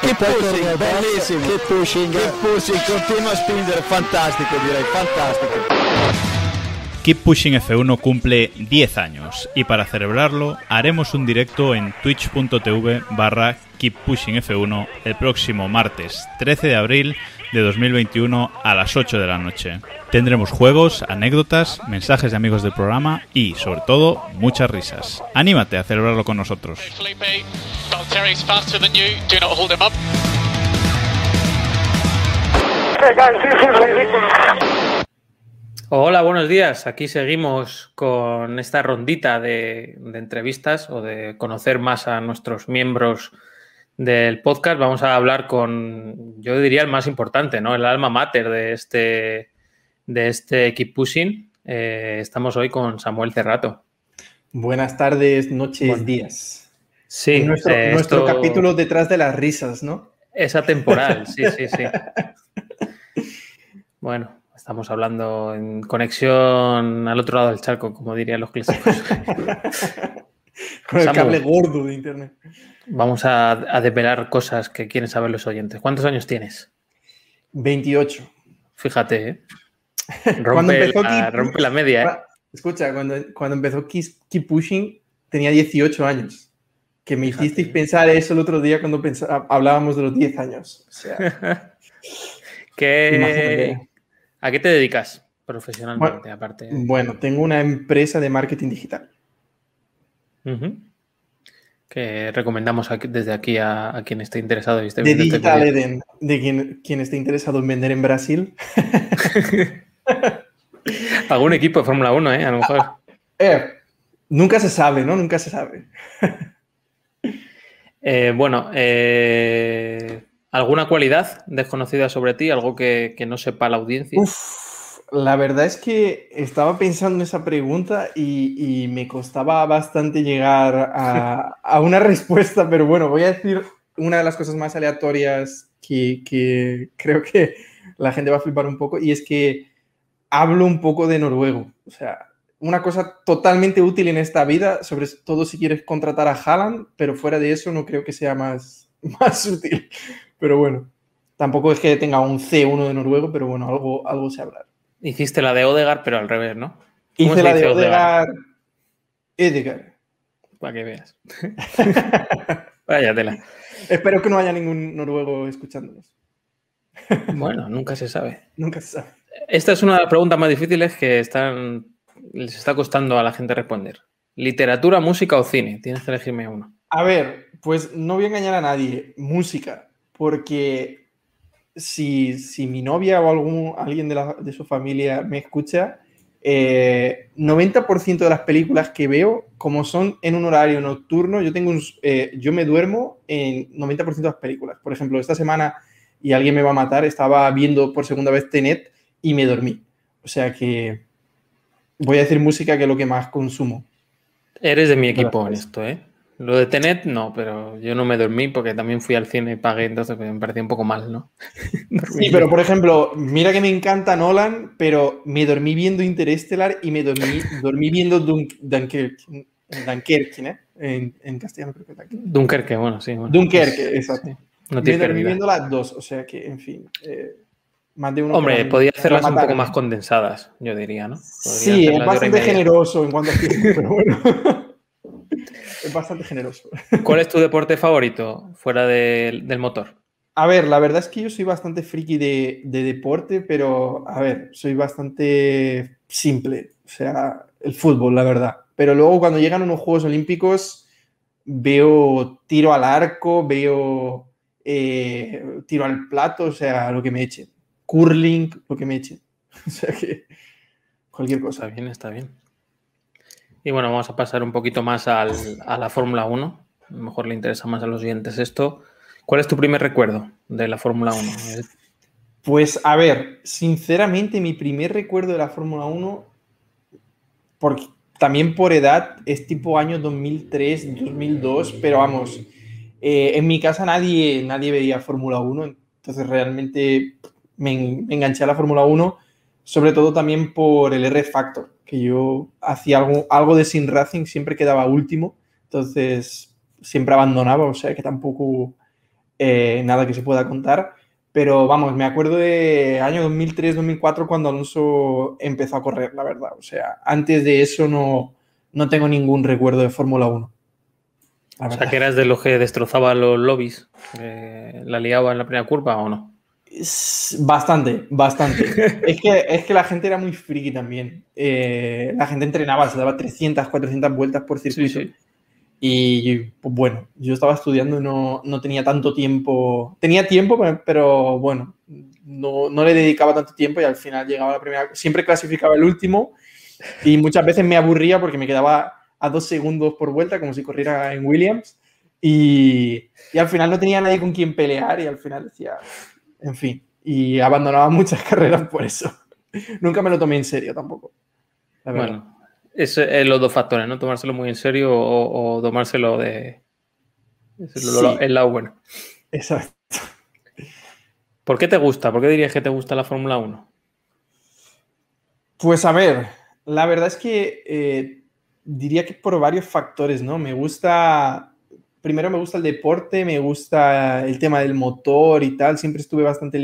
Che pushing, bellissimo. Che pushing. Che pushing, continua a spingere, fantastico direi, fantastico. Keep Pushing F1 cumple 10 años y para celebrarlo haremos un directo en twitch.tv barra Keep Pushing F1 el próximo martes 13 de abril de 2021 a las 8 de la noche. Tendremos juegos, anécdotas, mensajes de amigos del programa y, sobre todo, muchas risas. Anímate a celebrarlo con nosotros. Hola, buenos días. Aquí seguimos con esta rondita de, de, entrevistas o de conocer más a nuestros miembros del podcast. Vamos a hablar con, yo diría, el más importante, ¿no? El alma mater de este, de este Keep Pushing. Eh, estamos hoy con Samuel Cerrato. Buenas tardes, noches, Bueno. días. Sí, nuestro, eh, nuestro esto- capítulo detrás de las risas, ¿no? Es atemporal, sí, sí, sí. Bueno, estamos hablando en conexión al otro lado del charco, como dirían los clásicos. Con el cable gordo de internet. Vamos a, a desvelar cosas que quieren saber los oyentes. ¿Cuántos años tienes? 28. Fíjate, ¿eh? Rompe, la, rompe la media, ¿eh? Escucha, cuando, cuando empezó Keep Pushing tenía 18 años. Que me Fíjate. hicisteis pensar eso el otro día cuando hablábamos de los 10 años. O sea, ¿Qué-. ¿A qué te dedicas profesionalmente, aparte? bueno, tengo una empresa de marketing digital. Que recomendamos aquí- desde aquí a, a quien esté interesado y esté De viendo este Digital. Eden, de quien, quien esté interesado en vender en Brasil. Algún equipo de Fórmula 1, ¿eh? A lo mejor. Eh, nunca se sabe, ¿no? Nunca se sabe. Eh, bueno, eh, ¿alguna cualidad desconocida sobre ti? ¿Algo que, que no sepa la audiencia? Uf, la verdad es que estaba pensando en esa pregunta y, y me costaba bastante llegar a, a una respuesta, pero bueno, voy a decir una de las cosas más aleatorias que, que creo que la gente va a flipar un poco y es que hablo un poco de noruego. O sea, una cosa totalmente útil en esta vida, sobre todo si quieres contratar a Haaland, pero fuera de eso no creo que sea más, más útil. Pero bueno, tampoco es que tenga un C1 de noruego, pero bueno, algo, algo sé hablar. Hiciste la de Odegar, pero al revés, ¿no? ¿Cómo Hice la de? Odegaard. Edgar. Para que veas. Vaya tela. Espero que no haya ningún noruego escuchándonos. Bueno, nunca se sabe. Nunca se sabe. Esta es una de las preguntas más difíciles que están, les está costando a la gente responder. ¿Literatura, música o cine? Tienes que elegirme uno. A ver, pues no voy a engañar a nadie. Música. Porque si, si mi novia o algún, alguien de, la- de su familia me escucha, eh, 90% de las películas que veo, como son en un horario nocturno, yo, tengo un, eh, yo me duermo en 90% de las películas. Por ejemplo, esta semana, y alguien me va a matar, estaba viendo por segunda vez Tenet y me dormí. O sea que voy a decir música que es lo que más consumo. Eres de mi equipo en esto, ¿eh? Lo de Tenet, no, pero yo no me dormí porque también fui al cine y pagué, entonces pues, me parecía un poco mal, ¿no? Sí, pero por ejemplo, mira que me encanta Nolan, pero me dormí viendo Interestelar y me dormí, dormí viendo Dun- Dunkerque, Dunkerque, ¿eh? En, en castellano creo que Dunkerque. Dunkerque, bueno, sí. bueno. Dunkerque, exacto. No me dormí viendo las dos, o sea que, en fin, eh, más de uno. Hombre, podía hacerlas la un poco más condensadas, yo diría, ¿no? Podría Sí, es bastante generoso en cuanto a tiempo, pero bueno. es bastante generoso. ¿Cuál es tu deporte favorito fuera del- del motor? A ver, la verdad es que yo soy bastante friki de, de deporte, pero a ver, soy bastante simple. O sea, el fútbol, la verdad. Pero luego cuando llegan unos Juegos Olímpicos, veo tiro al arco, veo eh, tiro al plato, o sea, lo que me eche. Curling, lo que me eche. O sea que cualquier Está cosa. bien, está bien. Y bueno, vamos a pasar un poquito más al- a la Fórmula 1. A lo mejor le interesa más a los oyentes esto. ¿Cuál es tu primer recuerdo de la Fórmula 1? Pues a ver, sinceramente mi primer recuerdo de la Fórmula 1, porque también por edad es tipo año 2003, 2002, pero vamos, eh, en mi casa nadie, nadie veía Fórmula 1, entonces realmente me, me enganché a la Fórmula 1, sobre todo también por el R Factor, que yo hacía algo, algo de sin racing, siempre quedaba último, entonces siempre abandonaba, o sea que tampoco eh, nada que se pueda contar. Pero vamos, me acuerdo de año 2003-2004 cuando Alonso empezó a correr, la verdad. O sea, antes de eso no, no tengo ningún recuerdo de Fórmula 1. O sea, que eras de los que destrozaba los lobbies, la liaba en la primera curva o no? Bastante, bastante. es, que, es que la gente era muy friki también. Eh, la gente entrenaba, se daba 300, 400 vueltas por circuito. Y pues, bueno, yo estaba estudiando no, no, tenía tanto tiempo. Tenía tiempo, pero bueno, no, no, le dedicaba tanto tiempo y al final llegaba la primera. Siempre clasificaba el último y muchas veces me aburría porque me quedaba a dos segundos por vuelta, como si corriera en Williams. Y, y al final no tenía nadie con quien pelear y al final decía, en fin, y abandonaba muchas carreras por eso. Nunca me lo tomé en serio tampoco. Bueno, es, es, los dos factores, ¿no? Tomárselo muy en serio o, tomárselo de... Es el, lado bueno. Exacto. ¿Por qué te gusta? ¿Por qué dirías que te gusta la Fórmula 1? Pues a ver, la verdad es que eh, diría que por varios factores, ¿no? Me gusta primero me gusta el deporte, me gusta el tema del motor y tal, siempre estuve bastante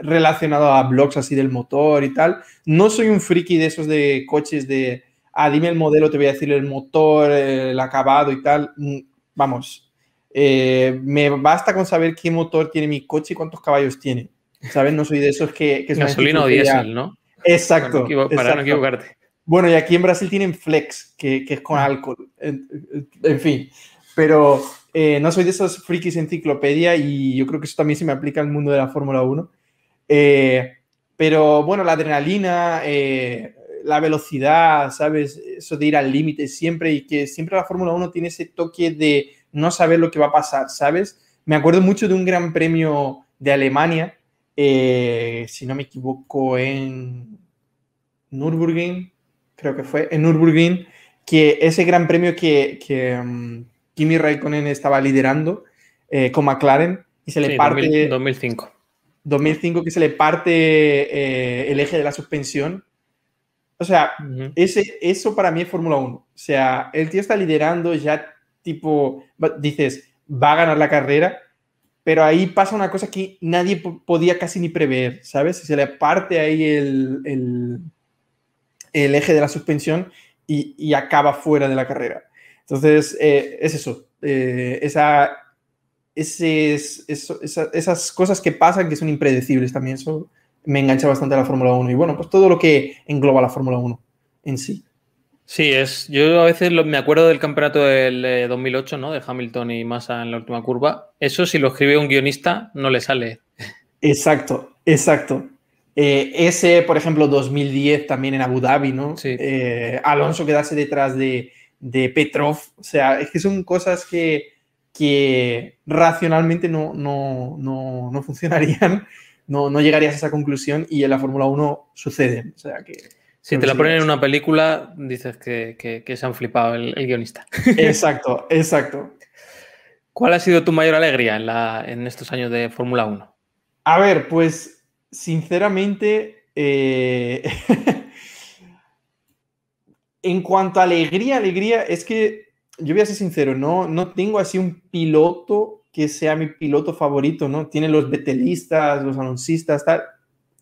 relacionado a blogs así del motor y tal. No soy un friki de esos de coches de, ah, dime el modelo, te voy a decir el motor, el acabado y tal. Mm, vamos, eh, me basta con saber qué motor tiene mi coche y cuántos caballos tiene. ¿Sabes? No soy de esos que... que Gasolina o diésel, ¿no? Exacto. Para no, equivocarte. Bueno, y aquí en Brasil tienen flex, que, que es con ah. alcohol. en fin, pero eh, no soy de esos frikis enciclopedia y yo creo que eso también se me aplica al mundo de la Fórmula 1. Eh, pero bueno, la adrenalina, eh, la velocidad, ¿sabes? Eso de ir al límite siempre y que siempre la Fórmula 1 tiene ese toque de no saber lo que va a pasar, ¿sabes? Me acuerdo mucho de un gran premio de Alemania, si no me equivoco, en Nürburgring, creo que fue, en Nürburgring, que ese gran premio que, que, mm, Kimi Raikkonen estaba liderando eh, con McLaren y se le parte... 2005. 2005 que se le parte eh, el eje de la suspensión. O sea, ese, eso para mí es Fórmula 1. O sea, el tío está liderando ya tipo, dices, va a ganar la carrera, pero ahí pasa una cosa que nadie podía casi ni prever, ¿sabes? Se le parte ahí el, el, eje de la suspensión y, y acaba fuera de la carrera. Entonces, eh, es eso, eh, esa, esas cosas que pasan que son impredecibles también, eso me engancha bastante a la Fórmula 1 y bueno, pues todo lo que engloba la Fórmula 1 en sí. Sí, es, yo a veces me acuerdo del campeonato del 2008, ¿no? De Hamilton y Massa en la última curva. Eso si lo escribe un guionista no le sale. Exacto, exacto. Eh, ese, por ejemplo, 2010 también en Abu Dhabi, ¿no? Sí. Alonso quedarse detrás de, de Petrov. O sea, es que son cosas que, que racionalmente no, no, no, no funcionarían, no, no, llegarías a esa conclusión y en la Fórmula 1 suceden. O sea que. Si te la ponen en una película, dices que, que, se han flipado el, guionista. Exacto, exacto. ¿Cuál ha sido tu mayor alegría en, la, en estos años de Fórmula 1? A ver, pues sinceramente, eh, en cuanto a alegría, alegría, es que yo voy a ser sincero, no, no tengo así un piloto que sea mi piloto favorito, ¿no? Tiene los betelistas, los anuncistas, tal.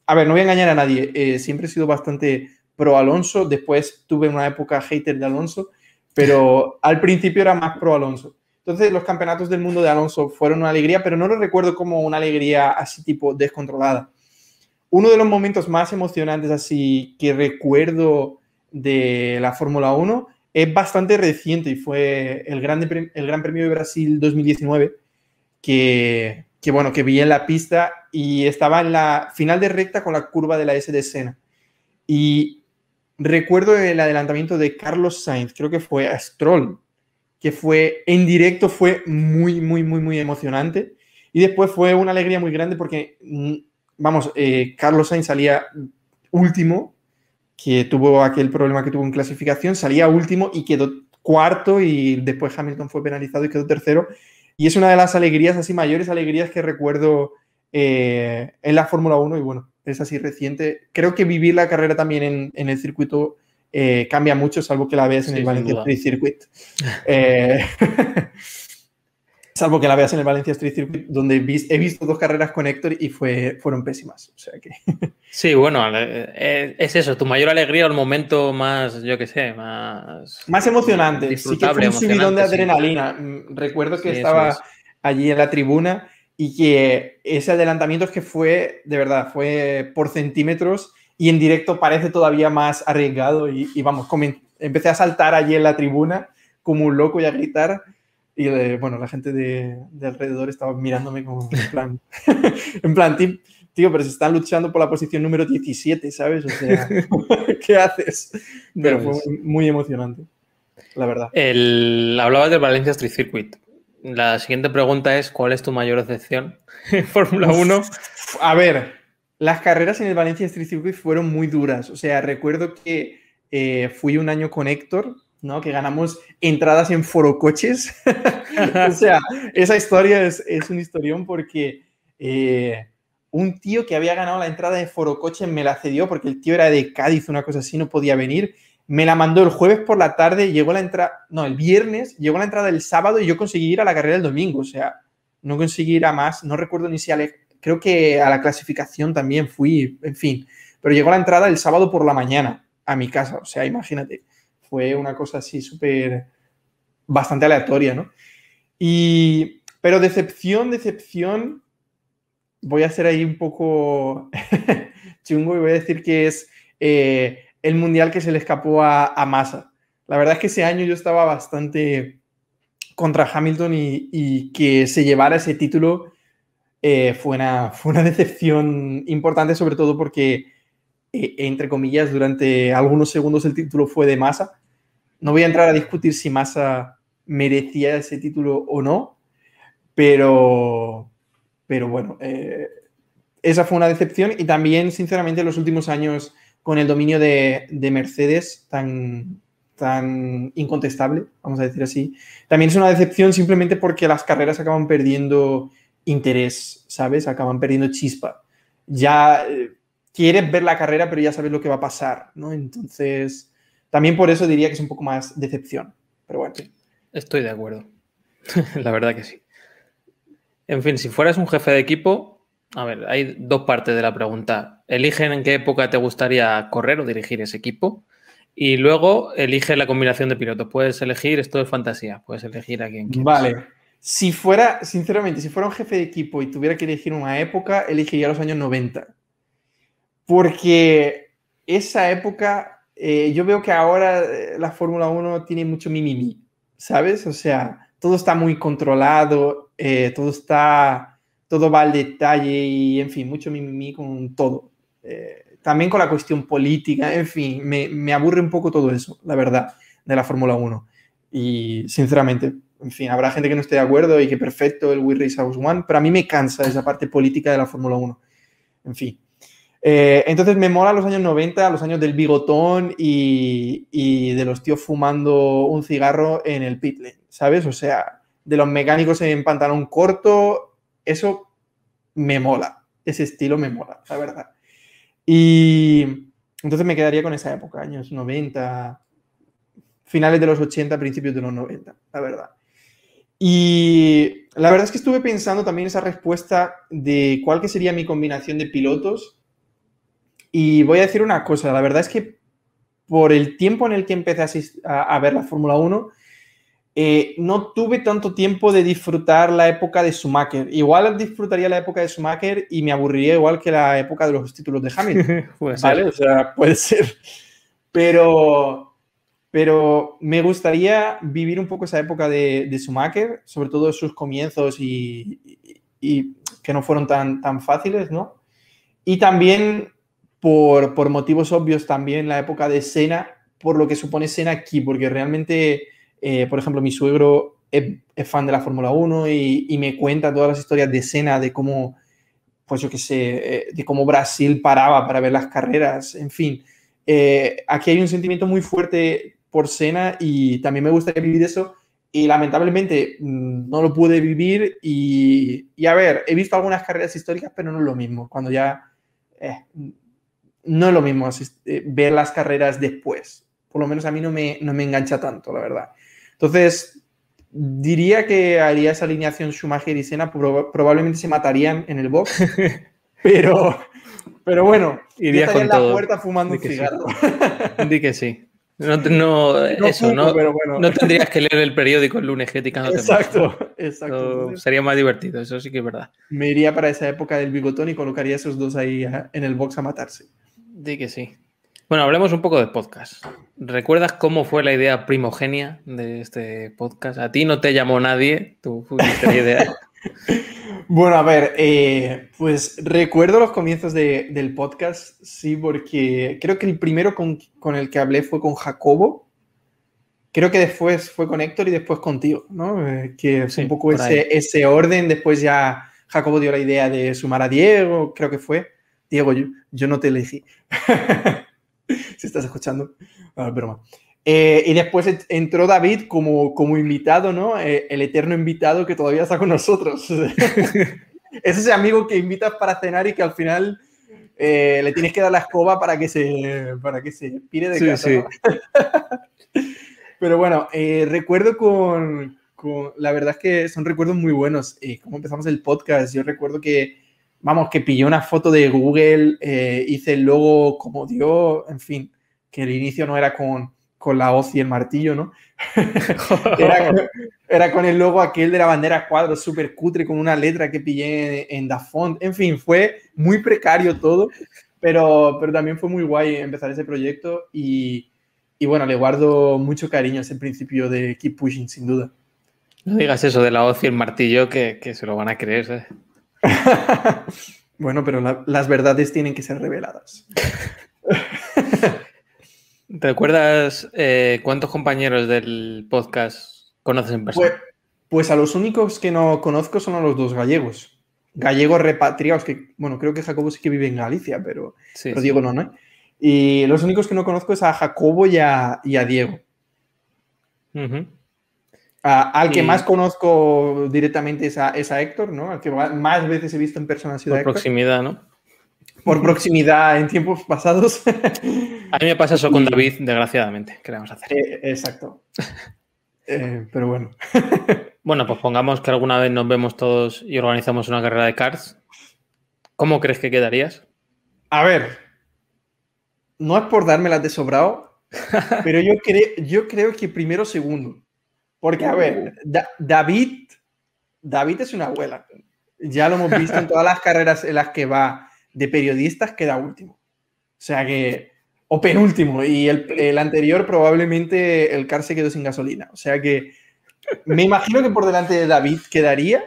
A ver, no voy a engañar a nadie, eh, siempre he sido bastante pro Alonso, después tuve una época hater de Alonso, pero al principio era más pro Alonso. Entonces los campeonatos del mundo de Alonso fueron una alegría, pero no lo recuerdo como una alegría así tipo descontrolada. Uno de los momentos más emocionantes así que recuerdo de la Fórmula 1 es bastante reciente y fue el, grande, el Gran Premio de Brasil 2019 que, que, bueno, que vi en la pista y estaba en la final de recta con la curva de la S de Sena. Y recuerdo el adelantamiento de Carlos Sainz, creo que fue a Stroll, que fue en directo, fue muy, muy, muy, muy emocionante. Y después fue una alegría muy grande porque, mm, vamos, eh, Carlos Sainz salía último que tuvo aquel problema que tuvo en clasificación, salía último y quedó cuarto y después Hamilton fue penalizado y quedó tercero. Y es una de las alegrías, así mayores alegrías que recuerdo eh, en la Fórmula 1 y bueno, es así reciente. Creo que vivir la carrera también en, el circuito eh, cambia mucho, salvo que la veas en el Valencia Free Circuit. Eh, Salvo que la veas en el Valencia Street Circuit, donde he visto dos carreras con Héctor y fue, fueron pésimas. O sea que... Sí, bueno, eh, es eso, tu mayor alegría o el momento más, yo qué sé, más... Más emocionante. Sí que fue un subidón de adrenalina. Mm, recuerdo que estaba allí en la tribuna y que ese adelantamiento es que fue, de verdad, fue por centímetros y en directo parece todavía más arriesgado y, y vamos, empecé a saltar allí en la tribuna como un loco y a gritar y bueno, la gente de, de, alrededor estaba mirándome como en plan, en plan, tío, pero se están luchando por la posición número 17, ¿sabes? O sea, ¿qué haces? Pero fue muy emocionante, la verdad. El, hablabas del Valencia Street Circuit. La siguiente pregunta es, ¿cuál es tu mayor decepción en Fórmula 1? A ver, las carreras en el Valencia Street Circuit fueron muy duras. O sea, recuerdo que eh, fui un año con Héctor ¿no? Que ganamos entradas en forocoches. o sea, esa historia es, es un historión porque eh, un tío que había ganado la entrada de forocoche me la cedió porque el tío era de Cádiz, una cosa así, no podía venir. Me la mandó el jueves por la tarde, llegó la entrada, no, el viernes, llegó la entrada el sábado y yo conseguí ir a la carrera el domingo. O sea, no conseguí ir a más, no recuerdo ni si a creo que a la clasificación también fui, en fin. Pero llegó la entrada el sábado por la mañana a mi casa, o sea, imagínate fue una cosa así súper, bastante aleatoria, ¿no? Y, pero decepción, decepción, voy a ser ahí un poco chungo y voy a decir que es eh, el mundial que se le escapó a, a Massa. La verdad es que ese año yo estaba bastante contra Hamilton y, que se llevara ese título eh, fue, una, fue una decepción importante, sobre todo porque, eh, entre comillas, durante algunos segundos el título fue de Massa no voy a entrar a discutir si Massa merecía ese título o no, pero, pero bueno, eh, esa fue una decepción y también, sinceramente, en los últimos años con el dominio de, Mercedes tan, tan incontestable, vamos a decir así, también es una decepción simplemente porque las carreras acaban perdiendo interés, ¿sabes? Acaban perdiendo chispa. Ya eh, quieres ver la carrera, pero ya sabes lo que va a pasar, ¿no? Entonces, también por eso diría que es un poco más decepción. Pero bueno. Estoy de acuerdo. La verdad que sí. En fin, si fueras un jefe de equipo, a ver, hay dos partes de la pregunta. Eligen en qué época te gustaría correr o dirigir ese equipo. Y luego elige la combinación de pilotos. Puedes elegir, esto es fantasía, puedes elegir a quien quieras. Vale. Si fuera, sinceramente, si fuera un jefe de equipo y tuviera que elegir una época, elegiría los años 90. Porque esa época eh, yo veo que ahora eh, la Fórmula 1 tiene mucho mimimi, ¿sabes? O sea, todo está muy controlado, eh, todo está, todo va al detalle y, en fin, mucho mimimi con todo. también con la cuestión política, en fin, me, me, aburre un poco todo eso, la verdad, de la Fórmula 1. Y, sinceramente, en fin, habrá gente que no esté de acuerdo y que perfecto el We Race House One, pero a mí me cansa esa parte política de la Fórmula 1. En fin. Eh, entonces me mola los años 90, los años del bigotón y, de los tíos fumando un cigarro en el pit lane, ¿sabes? O sea, de los mecánicos en pantalón corto, eso me mola, ese estilo me mola, la verdad. Y entonces me quedaría con esa época, años 90, finales de los 80, principios de los 90, la verdad. Y la verdad es que estuve pensando también esa respuesta de cuál que sería mi combinación de pilotos y voy a decir una cosa, la verdad es que por el tiempo en el que empecé a, ver la Fórmula 1, eh, no tuve tanto tiempo de disfrutar la época de Schumacher. Igual disfrutaría la época de Schumacher y me aburriría igual que la época de los títulos de Hamilton. ¿Vale? O sea, puede ser. Pero, pero me gustaría vivir un poco esa época de, de Schumacher, sobre todo sus comienzos y, y, que no fueron tan, tan fáciles, ¿no? Y también por, motivos obvios también la época de Sena, por lo que supone Sena aquí, porque realmente, eh, por ejemplo, mi suegro es, fan de la Fórmula 1 y, me cuenta todas las historias de Sena, de cómo, pues yo qué sé, eh, de cómo Brasil paraba para ver las carreras, en fin. Eh, aquí hay un sentimiento muy fuerte por Sena y también me gustaría vivir eso y lamentablemente mm, no lo pude vivir y, y, a ver, he visto algunas carreras históricas, pero no es lo mismo, cuando ya no es lo mismo eh, ver las carreras después. Por lo menos a mí no me, no me engancha tanto, la verdad. Entonces, diría que haría esa alineación Schumacher y Senna, probablemente se matarían en el box, pero, pero bueno, iría con en la puerta fumando un cigarro. Di que sí. No, eso, no, no tendrías que leer el periódico el lunes criticando. Exacto, exacto. sería más divertido, eso sí que es verdad. Me iría para esa época del bigotón y colocaría a esos dos ahí en el box a matarse. Di que sí. Bueno, hablemos un poco de podcast. ¿Recuerdas cómo fue la idea primogenia de este podcast? A ti no te llamó nadie, tú fuiste la idea. Bueno, a ver, eh, pues recuerdo los comienzos del podcast, sí, porque creo que el primero con, el que hablé fue con Jacobo. Creo que después fue con Héctor y después contigo, ¿no? Eh, que un poco ese, ese, orden. Después ya Jacobo dio la idea de sumar a Diego, creo que fue. Diego, yo, yo no te elegí. si estás escuchando, ah, broma. Eh, y después entró David como, como invitado, ¿no? Eh, el eterno invitado que todavía está con nosotros. es ese amigo que invitas para cenar y que al final eh, le tienes que dar la escoba para que se, para que se pire de casa. Pero bueno, recuerdo con, con, La verdad es que son recuerdos muy buenos. cómo empezamos el podcast. Yo recuerdo que, vamos, que pillé una foto de Google, hice el logo como dio, en fin, que el inicio no era con con la hoz y el martillo, ¿no? era, con el logo aquel de la bandera cuadro, súper cutre, con una letra que pillé en, Dafont. En fin, fue muy precario todo, pero, pero también fue muy guay empezar ese proyecto y, y bueno, le guardo mucho cariño a ese principio de Keep Pushing, sin duda. No digas eso de la hoz y el martillo, que, que se lo van a creer. ¿eh? bueno, pero las verdades tienen que ser reveladas. ¿Recuerdas eh, cuántos compañeros del podcast conoces en persona? Pues, pues, a los únicos que no conozco son a los dos gallegos. Gallegos repatriados, que bueno, creo que Jacobo sí que vive en Galicia, pero, Diego no, ¿no? Y los únicos que no conozco es a Jacobo y a, Diego. Al que más conozco directamente es a, Héctor, ¿no? Al que más veces he visto en persona ha sido Por proximidad, ¿no? por proximidad en tiempos pasados. A mí me pasa eso con David, desgraciadamente. ¿Qué le vamos a hacer? Eh, exacto. Eh, pero bueno. bueno, pues pongamos que alguna vez nos vemos todos y organizamos una carrera de cards. ¿Cómo crees que quedarías? A ver, no es por darme las de sobrado, pero yo, yo creo que primero segundo. Porque, a ver, David, David es una abuela. Ya lo hemos visto en todas las carreras en las que va de periodistas queda último. O sea que, o penúltimo, y el, anterior probablemente el car se quedó sin gasolina. O sea que me imagino que por delante de David quedaría,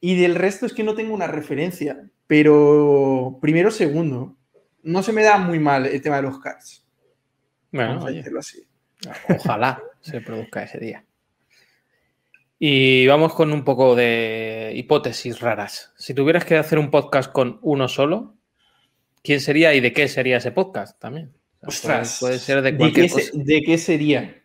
y del resto es que no tengo una referencia, pero primero, segundo, no se me da muy mal el tema de los cars. Bueno, así. Ojalá se produzca ese día. Y vamos con un poco de hipótesis raras. Si tuvieras que hacer un podcast con uno solo, ¿quién sería y de qué sería ese podcast también? puede, ser de cualquier ¿De qué, cosa. ¿De qué sería?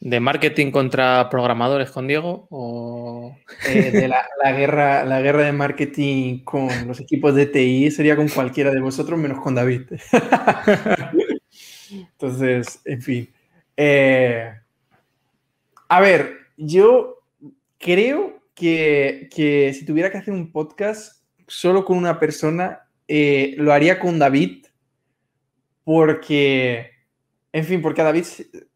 ¿De marketing contra programadores con Diego? ¿O eh, de la, guerra, la guerra de marketing con los equipos de TI sería con cualquiera de vosotros menos con David? Entonces, en fin. Eh, a ver, yo creo que, si tuviera que hacer un podcast solo con una persona, eh, lo haría con David, porque, en fin, porque a David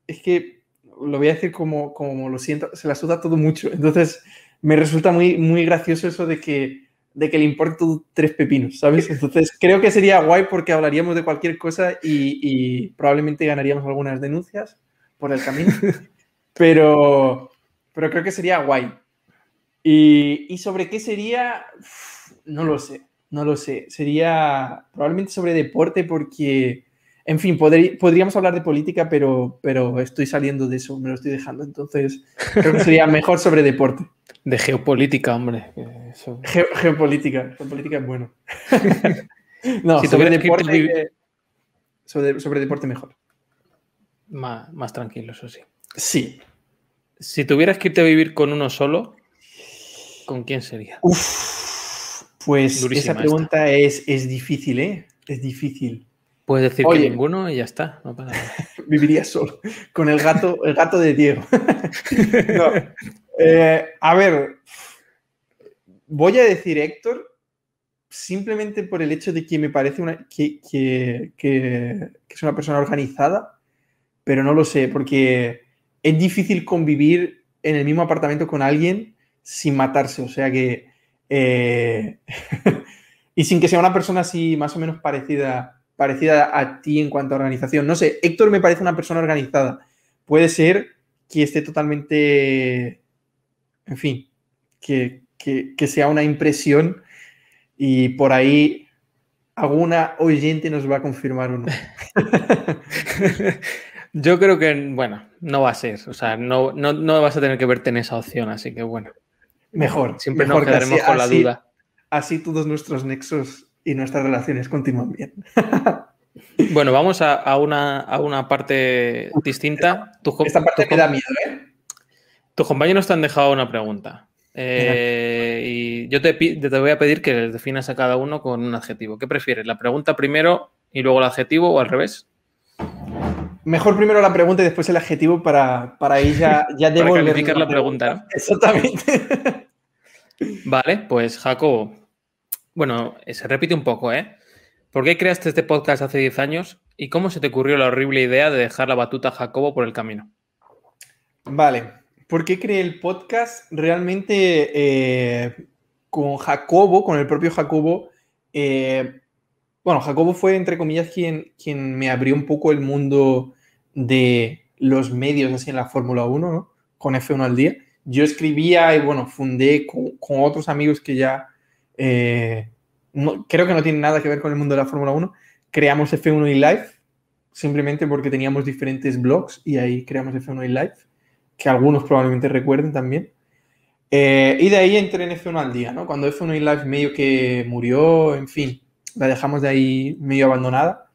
es que, lo voy a decir como, como lo siento, se la suda todo mucho. Entonces, me resulta muy, muy gracioso eso de que, de que le importe tres pepinos, ¿sabes? Entonces, creo que sería guay porque hablaríamos de cualquier cosa y, y probablemente ganaríamos algunas denuncias por el camino. Pero, pero creo que sería guay. Y, sobre qué sería, no lo sé, no lo sé. Sería probablemente sobre deporte porque, en fin, podríamos hablar de política, pero, pero estoy saliendo de eso, me lo estoy dejando. Entonces, creo que sería mejor sobre deporte. De geopolítica, hombre. geopolítica, geopolítica es bueno. no, sobre, deporte, sobre, deporte mejor. Más, más tranquilo, eso sí. Sí, si tuvieras que irte a vivir con uno solo, ¿con quién sería? Uf, pues esa pregunta es, es, difícil, ¿eh? Es difícil. Puedes decir que ninguno y ya está. Viviría solo. Con el gato, el gato de Diego. Eh, a ver, voy a decir Héctor, simplemente por el hecho de que me parece una, que, es una persona organizada, pero no lo sé, porque es difícil convivir en el mismo apartamento con alguien sin matarse. O sea que. Eh, y sin que sea una persona así más o menos parecida parecida a ti en cuanto a organización. No sé, Héctor me parece una persona organizada. Puede ser que esté totalmente, en fin, que, sea una impresión y por ahí alguna oyente nos va a confirmar uno. Yo creo que, bueno, no va a ser. O sea, no, no, vas a tener que verte en esa opción, así que bueno. Mejor. Siempre nos quedaremos con la duda. Así todos nuestros nexos y nuestras relaciones continúan bien. bueno, vamos a, una, parte distinta. Esta parte me da miedo, ¿eh? Tus compañeros te han dejado una pregunta. Eh, y yo te, te, voy a pedir que les definas a cada uno con un adjetivo. ¿Qué prefieres? ¿La pregunta primero y luego el adjetivo o al revés? Mejor primero la pregunta y después el adjetivo para, para ir ya, ya para calificar la pregunta. Exactamente. vale, pues Jacobo, bueno, se repite un poco, ¿eh? ¿Por qué creaste este podcast hace 10 años y cómo se te ocurrió la horrible idea de dejar la batuta a Jacobo por el camino? Vale, ¿por qué creé el podcast? Realmente eh, con Jacobo, con el propio Jacobo, eh, bueno, Jacobo fue, entre comillas, quien, quien me abrió un poco el mundo de los medios así en la Fórmula 1, ¿no? Con F1 al día. Yo escribía y, bueno, fundé con, con otros amigos que ya eh, creo que no tiene nada que ver con el mundo de la Fórmula 1. Creamos F1 y Live simplemente porque teníamos diferentes blogs y ahí creamos F1 y Live, que algunos probablemente recuerden también. Eh, y de ahí entré en F1 al día, ¿no? Cuando F1 y Live medio que murió, en fin, la dejamos de ahí medio abandonada.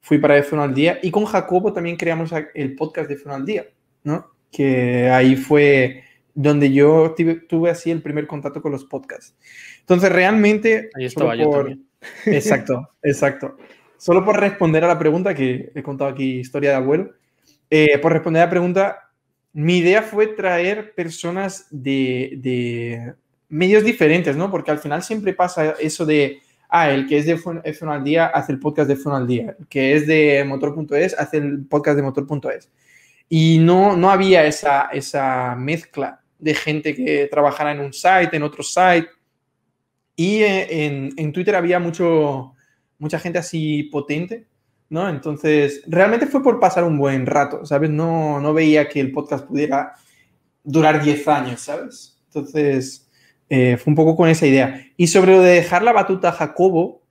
Fui para F1 al día y con Jacobo también creamos el podcast de F1 al día, ¿no? Que ahí fue donde yo tuve, así el primer contacto con los podcasts. Entonces, realmente... Ahí estaba yo también. Exacto, exacto. Solo por responder a la pregunta, que he contado aquí historia de abuelo, eh, por responder a la pregunta, mi idea fue traer personas de, medios diferentes, ¿no? Porque al final siempre pasa eso de, ah, el que es de F1 al día hace el podcast de F1 al día, el que es de motor.es hace el podcast de motor.es. Y no, no había esa, esa mezcla de gente que trabajara en un site, en otro site. Y eh, en, en, Twitter había mucho, mucha gente así potente, ¿no? Entonces, realmente fue por pasar un buen rato, ¿sabes? No, no veía que el podcast pudiera durar 10 años, ¿sabes? Entonces, eh, fue un poco con esa idea. Y sobre lo de dejar la batuta a Jacobo,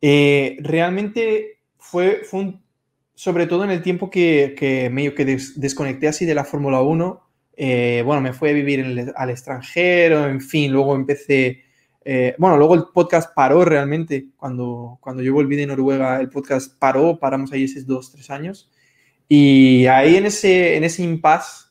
eh, realmente fue, fue sobre todo en el tiempo que, que medio que desconecté así de la Fórmula 1 eh, bueno, me fui a vivir al extranjero, en fin, luego empecé, eh, bueno, luego el podcast paró realmente, cuando, cuando yo volví de Noruega, el podcast paró, paramos ahí esos dos, tres años, y ahí en ese, en ese impasse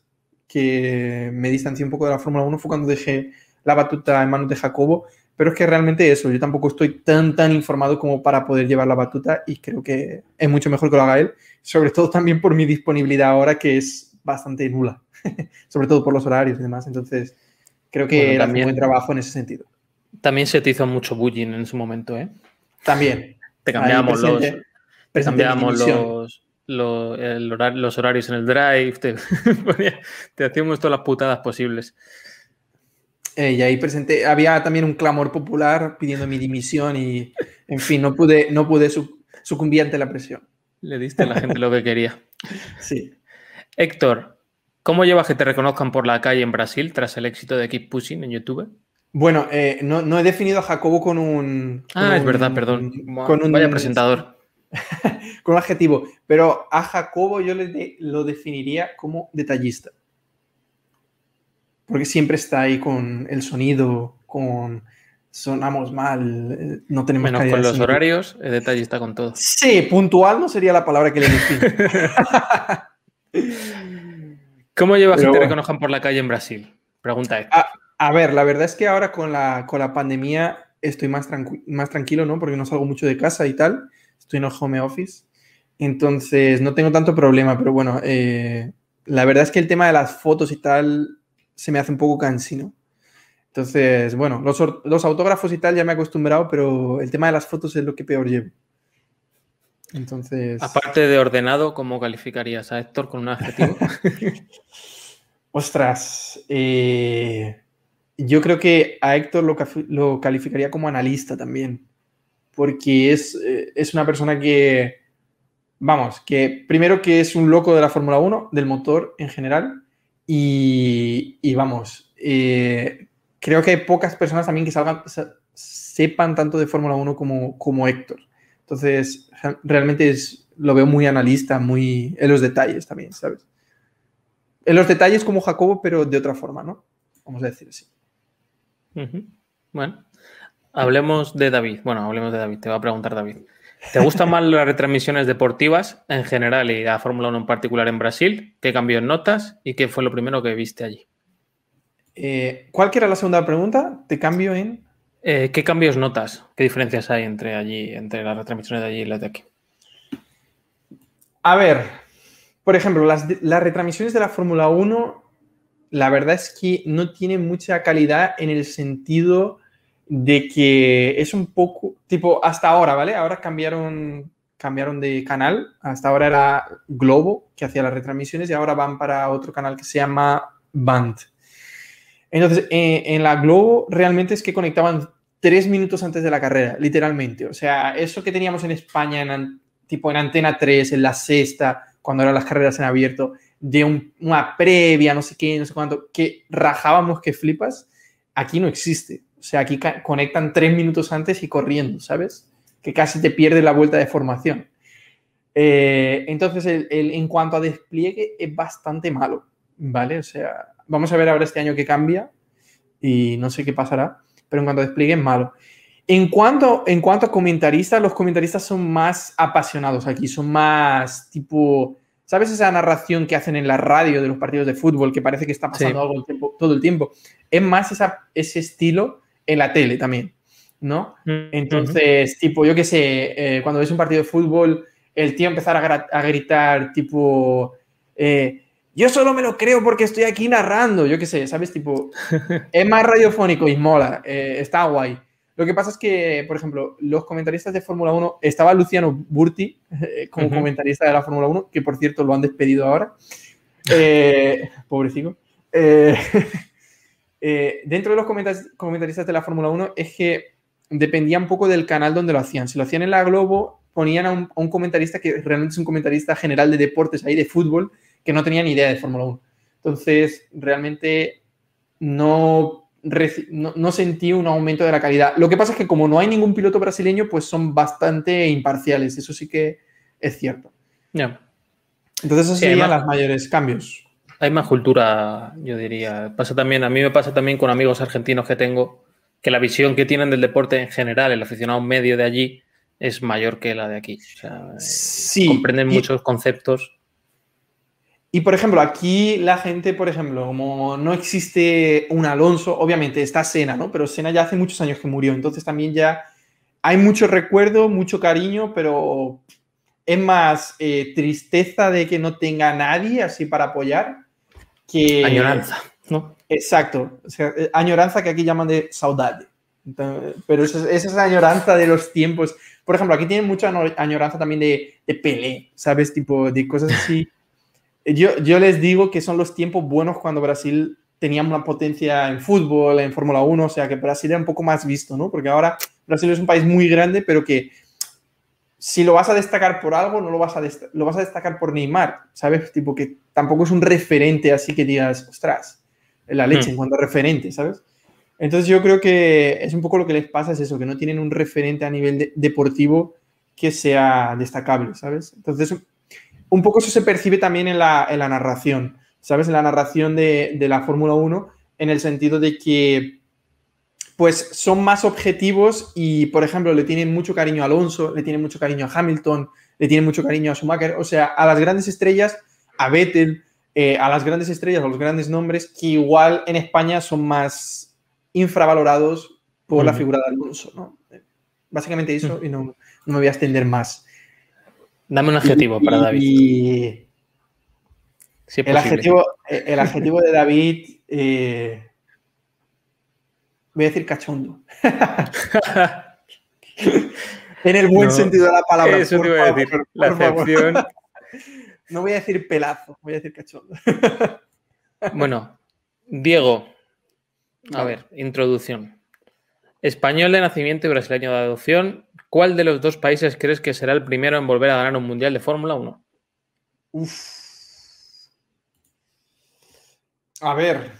que me distancié un poco de la Fórmula 1 fue cuando dejé la batuta en manos de Jacobo, pero es que realmente eso, yo tampoco estoy tan, tan informado como para poder llevar la batuta y creo que es mucho mejor que lo haga él, sobre todo también por mi disponibilidad ahora que es bastante nula. sobre todo por los horarios y demás. Entonces, creo que también, buen trabajo en ese sentido. También se te hizo mucho bullying en su momento, ¿eh? También. Te cambiamos los, te cambiamos los, los, horarios en el drive, te, te hacíamos todas las putadas posibles. Eh, y ahí presenté, había también un clamor popular pidiendo mi dimisión y, en fin, no pude, no pude sucumbir ante la presión. Le diste a la gente lo que quería. Sí. Héctor, ¿Cómo llevas que te reconozcan por la calle en Brasil tras el éxito de Keep Pushing en YouTube? Bueno, eh, no, he definido a Jacobo con un. ah, es verdad, perdón. Con un, Vaya presentador. con un adjetivo. Pero a Jacobo yo le lo definiría como detallista. Porque siempre está ahí con el sonido, con sonamos mal, eh, no tenemos Menos con los horarios, el detallista con todo. Sí, puntual no sería la palabra que le define. ¿Cómo llevas que te reconozcan por la calle en Brasil? Pregunta esto. A, ver, la verdad es que ahora con la, con la pandemia estoy más, más tranquilo, ¿no? Porque no salgo mucho de casa y tal. estoy en el home office, entonces no tengo tanto problema, pero bueno, eh, la verdad es que el tema de las fotos y tal se me hace un poco cansino. Entonces, bueno, los, los, autógrafos y tal ya me he acostumbrado, pero el tema de las fotos es lo que peor llevo. Entonces. Aparte de ordenado, ¿cómo calificarías a Héctor con un adjetivo? Ostras, eh, yo creo que a Héctor lo, lo, calificaría como analista también, porque es, eh, es una persona que, vamos, que primero que es un loco de la Fórmula 1, del motor en general, y, vamos, eh, creo que hay pocas personas también que salgan, sepan tanto de Fórmula 1 como, como Héctor. Entonces, realmente es, lo veo muy analista, muy en los detalles también, ¿sabes? En los detalles como Jacobo, pero de otra forma, ¿no? Vamos a decir así. Bueno, hablemos de David. Bueno, hablemos de David. Te va a preguntar David. ¿Te gustan más las retransmisiones deportivas en general y la Fórmula 1 en particular en Brasil? ¿Qué cambió en notas y qué fue lo primero que viste allí? Eh, ¿Cuál era la segunda pregunta? ¿Te cambio en...? Eh, ¿Qué cambios notas? ¿Qué diferencias hay entre allí, entre las retransmisiones de allí y las de aquí? A ver, por ejemplo, las, las retransmisiones de la Fórmula 1, la verdad es que no tienen mucha calidad en el sentido de que es un poco, tipo, hasta ahora, ¿vale? Ahora cambiaron, cambiaron de canal, hasta ahora era Globo, que hacía las retransmisiones, y ahora van para otro canal que se llama Band. Entonces, eh, en la Globo realmente es que conectaban tres minutos antes de la carrera, literalmente. O sea, eso que teníamos en España, en, tipo en Antena 3, en la sexta, cuando eran las carreras en abierto, de una previa, no sé qué, no sé cuánto, que rajábamos que flipas, aquí no existe. O sea, aquí conectan tres minutos antes y corriendo, ¿sabes? Que casi te pierde la vuelta de formación. Eh, entonces, el, en cuanto a despliegue, es bastante malo, ¿vale? O sea, Vamos a ver ahora este año qué cambia y no sé qué pasará, pero en cuanto a despliegue es malo. En cuanto, en cuanto a comentaristas, los comentaristas son más apasionados aquí, son más tipo, ¿sabes esa narración que hacen en la radio de los partidos de fútbol que parece que está pasando algo todo el tiempo? Es más esa, ese estilo en la tele también, ¿no? Entonces, tipo, yo qué sé, eh, cuando ves un partido de fútbol, el tío empezar a, gritar tipo... Eh, yo solo me lo creo porque estoy aquí narrando, yo qué sé, ¿sabes? Tipo, es más radiofónico y mola, eh, está guay. Lo que pasa es que, por ejemplo, los comentaristas de Fórmula 1, estaba Luciano Burti eh, como comentarista de la Fórmula 1, que por cierto lo han despedido ahora. Eh, pobrecito. Dentro de los comentaristas de la Fórmula 1 es que dependía un poco del canal donde lo hacían. Si lo hacían en la Globo, ponían a un, a un comentarista que realmente es un comentarista general de deportes ahí, de fútbol, que no tenía ni idea de Fórmula 1. Entonces, realmente no, no, sentí un aumento de la calidad. Lo que pasa es que como no hay ningún piloto brasileño, pues son bastante imparciales. Eso sí que es cierto. Ya. Entonces, esos serían los mayores cambios. Hay más cultura, yo diría. Pasa también, a mí me pasa también con amigos argentinos que tengo, que la visión que tienen del deporte en general, el aficionado medio de allí, es mayor que la de aquí. O sea, sí, comprenden muchos conceptos. Y por ejemplo, aquí la gente, por ejemplo, como no existe un Alonso, obviamente está Sena, ¿no? Pero Sena ya hace muchos años que murió, entonces también ya hay mucho recuerdo, mucho cariño, pero es más eh, tristeza de que no tenga nadie así para apoyar que... Añoranza, ¿no? Exacto, eh, añoranza que aquí llaman de saudade. pero esa, es la añoranza de los tiempos. Por ejemplo, aquí tienen mucha añoranza también de, de Pelé, ¿sabes? Tipo de cosas así. Yo, yo les digo que son los tiempos buenos cuando Brasil tenía una potencia en fútbol, en Fórmula 1, o sea que Brasil era un poco más visto, ¿no? Porque ahora Brasil es un país muy grande, pero que si lo vas a destacar por algo, no lo vas a, lo vas a destacar por Neymar, ¿sabes? Tipo que tampoco es un referente así que digas, ostras, la leche hmm. en cuanto a referente, ¿sabes? Entonces yo creo que es un poco lo que les pasa, es eso, que no tienen un referente a nivel deportivo que sea destacable, ¿sabes? Entonces un poco eso se percibe también en la, narración, ¿sabes? En la narración de, la Fórmula 1, en el sentido de que pues son más objetivos y, por ejemplo, le tienen mucho cariño a Alonso, le tienen mucho cariño a Hamilton, le tienen mucho cariño a Schumacher, o sea, a las grandes estrellas, a Vettel, eh, a las grandes estrellas, a los grandes nombres, que igual en España son más infravalorados por la figura de Alonso, ¿no? Básicamente eso, y no, no me voy a extender más. Dame un adjetivo para David. Y el, adjetivo, el adjetivo de David, eh, voy a decir cachondo. en el buen sentido de la palabra. Eso te voy a decir. la excepción. No voy a decir pelazo, voy a decir cachondo. bueno, Diego, a ver, introducción. Español de nacimiento y brasileño de adopción. ¿Cuál de los dos países crees que será el primero en volver a ganar un mundial de Fórmula 1? Uf. A ver.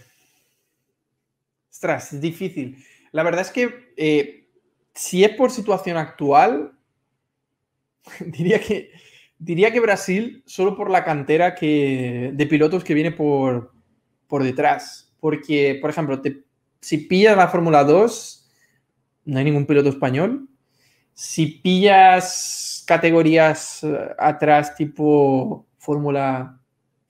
Ostras, es difícil. La verdad es que eh, si es por situación actual, diría que, diría que Brasil, solo por la cantera que, de pilotos que viene por, por detrás. Porque, por ejemplo, te si pillas la Fórmula 2, no hay ningún piloto español. Si pillas categorías eh, atrás tipo Fórmula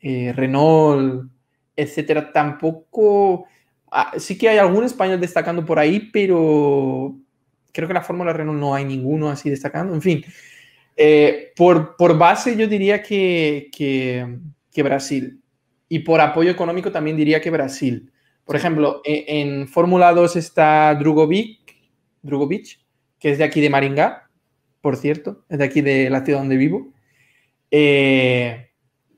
eh, Renault, etcétera, tampoco... Ah, sí que hay algún español destacando por ahí, pero creo que la Fórmula Renault no hay ninguno así destacando. En fin, eh, por, por, base yo diría que, que, que Brasil. Y por apoyo económico también diría que Brasil. Por ejemplo, e, en, Fórmula 2 está Drugovic, Drugovic, que es de aquí de Maringá, por cierto, es de aquí de la ciudad donde vivo. Eh,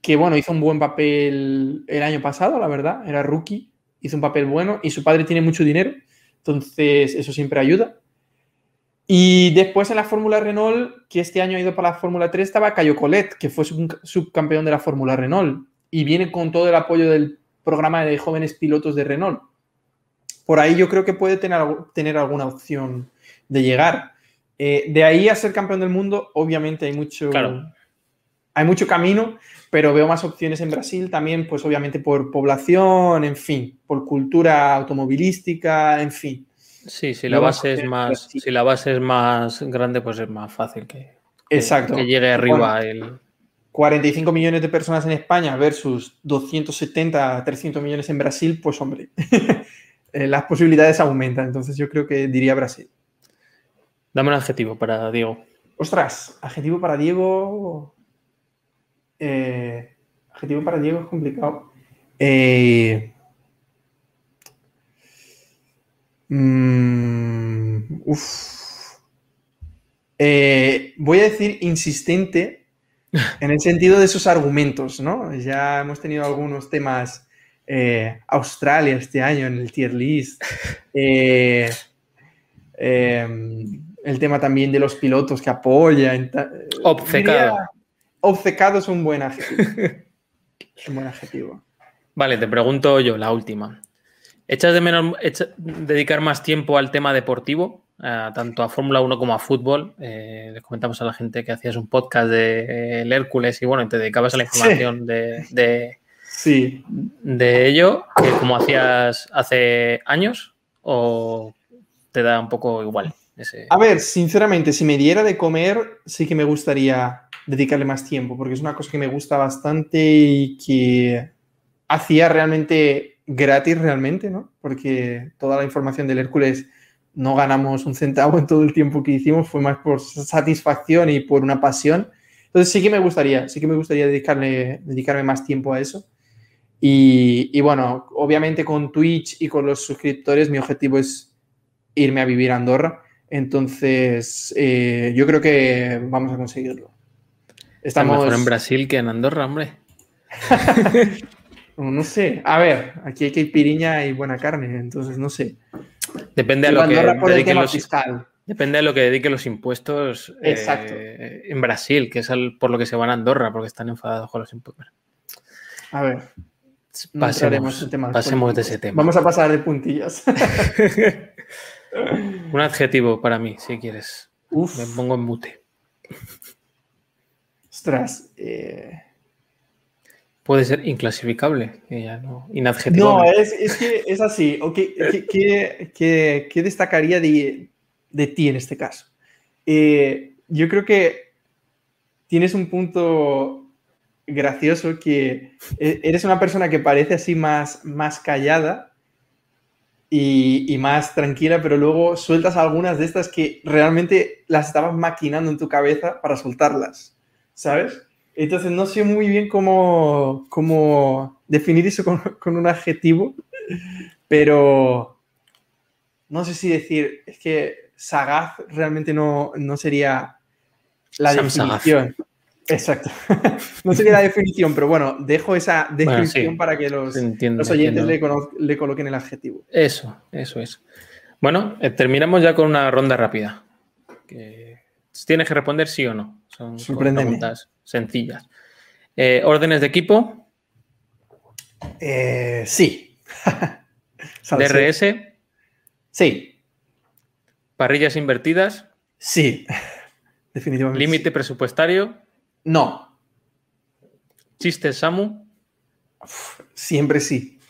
que bueno, hizo un buen papel el año pasado, la verdad, era rookie, hizo un papel bueno y su padre tiene mucho dinero, entonces eso siempre ayuda. Y después en la Fórmula Renault, que este año ha ido para la Fórmula 3, estaba Cayo Colet, que fue subcampeón de la Fórmula Renault y viene con todo el apoyo del programa de jóvenes pilotos de Renault. Por ahí yo creo que puede tener, tener alguna opción de llegar. Eh, de ahí a ser campeón del mundo, obviamente hay mucho, hay mucho camino, pero veo más opciones en Brasil también, pues obviamente por población, en fin, por cultura automovilística, en fin. Sí, si la base es más, si la base es más grande, pues es más fácil que, Exacto. que llegue arriba el 45 millones de personas en España versus 270, 300 millones en Brasil, pues hombre, eh, las posibilidades aumentan. Entonces yo creo que diría Brasil. Dame un adjetivo para Diego. Ostras, adjetivo para Diego. Eh, adjetivo para Diego es complicado. Eh, mm, voy a decir insistente en el sentido de sus argumentos, ¿no? Ya hemos tenido algunos temas. Eh, Australia este año en el tier list. Eh, em, el tema también de los pilotos que apoyan. Obcecado. obcecado es un buen adjetivo. es un buen adjetivo. Vale, te pregunto yo, la última. ¿Echas de menos dedicar más tiempo al tema deportivo? tanto a Fórmula 1 como a fútbol. Eh, les comentamos a la gente que hacías un podcast de el Hércules y bueno, te dedicabas a la información de, de, sí. de ello, como hacías hace años, o te da un poco igual. A ver, sinceramente, si me diera de comer, sí que me gustaría dedicarle más tiempo, porque es una cosa que me gusta bastante y que hacía realmente gratis realmente, ¿no? Porque toda la información del Hércules no ganamos un centavo en todo el tiempo que hicimos, fue más por satisfacción y por una pasión. Entonces sí que me gustaría, sí que me gustaría dedicarle, dedicarme más tiempo a eso. Y, bueno, obviamente con Twitch y con los suscriptores mi objetivo es irme a vivir a Andorra. Entonces eh, yo creo que vamos a conseguirlo. Estamos mejor en Brasil que en Andorra, hombre. no sé. A ver, aquí hay que piriña y buena carne, entonces no sé. Depende de lo que dediquen los, Depende de lo que dediquen los impuestos eh, en Brasil, que es por lo que se van a Andorra, porque están enfadados con los impuestos. A ver. Pasemos, pasemos de ese tema. Vamos a pasar de puntillas. Un adjetivo para mí, si quieres. Me pongo en mute. Ostras. Eh, puede ser inclasificable, ya no, No, es, que es así. ¿Qué, destacaría de, ti en este caso? Eh, yo creo que tienes un punto gracioso que e, eres una persona que parece así más, más callada y, y, más tranquila, pero luego sueltas algunas de estas que realmente las estabas maquinando en tu cabeza para soltarlas. ¿sabes? Entonces no sé muy bien cómo, cómo definir eso con, con un adjetivo, pero no sé si decir, es que sagaz realmente no, no sería la definición. Exacto. no sería la definición, pero bueno, dejo esa descripción para que los, los oyentes le, le, coloquen el adjetivo. Eso, eso es. Bueno, eh, terminamos ya con una ronda rápida. Que tienes que responder sí o no. Son preguntas sencillas. Eh, ¿Órdenes de equipo? Eh, sí. ¿DRS? Sí. ¿Parrillas invertidas? Sí. Definitivamente. ¿Límite presupuestario? No. ¿Chistes, Samu? siempre sí.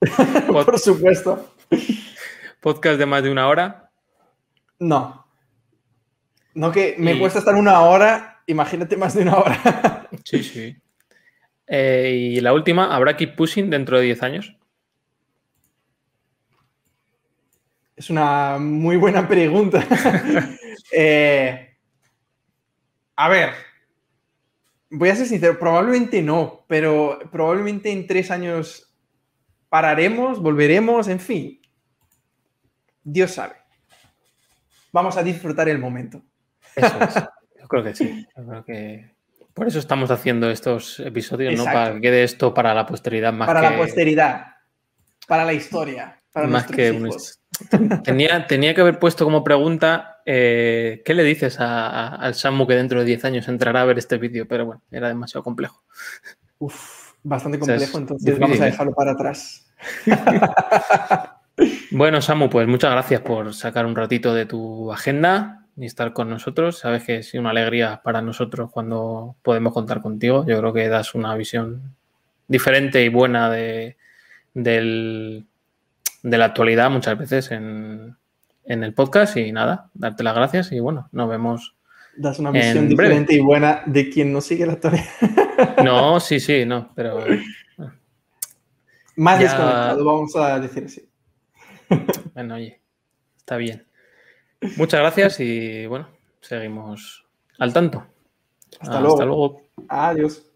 Por supuesto. ¿Podcast de más de una hora? No. No que me cuesta estar una hora, imagínate más de una hora. sí, sí. Eh, y la última, ¿habrá Keep Pushing dentro de 10 años? Es una muy buena pregunta. Eh, a ver, voy a ser sincero, probablemente no, pero probablemente en tres años pararemos, volveremos, en fin. Dios sabe. Vamos a disfrutar el momento. Eso es. Yo creo que sí. Yo creo que por eso estamos haciendo estos episodios, ¿no? Para que quede esto para la posteridad más para la posteridad, para la historia, para más que hijos. Tenía, tenía que haber puesto como pregunta eh, ¿qué le dices al Samu que dentro de 10 años entrará a ver este vídeo? Pero bueno, era demasiado complejo. Uf, bastante complejo, entonces vamos a dejarlo para atrás. Bueno, Samu, pues muchas gracias por sacar un ratito de tu agenda y estar con nosotros. Sabes que es una alegría para nosotros cuando podemos contar contigo. Yo creo que das una visión diferente y buena de, de la actualidad muchas veces en, el podcast y nada, darte las gracias y bueno, nos vemos. Das una visión diferente y buena de quien no sigue la actualidad. No, sí, sí, no, pero... Más desconectado, vamos a decir así. Bueno, oye, está bien. Muchas gracias y bueno, seguimos al tanto. Hasta, luego. Hasta luego. Adiós.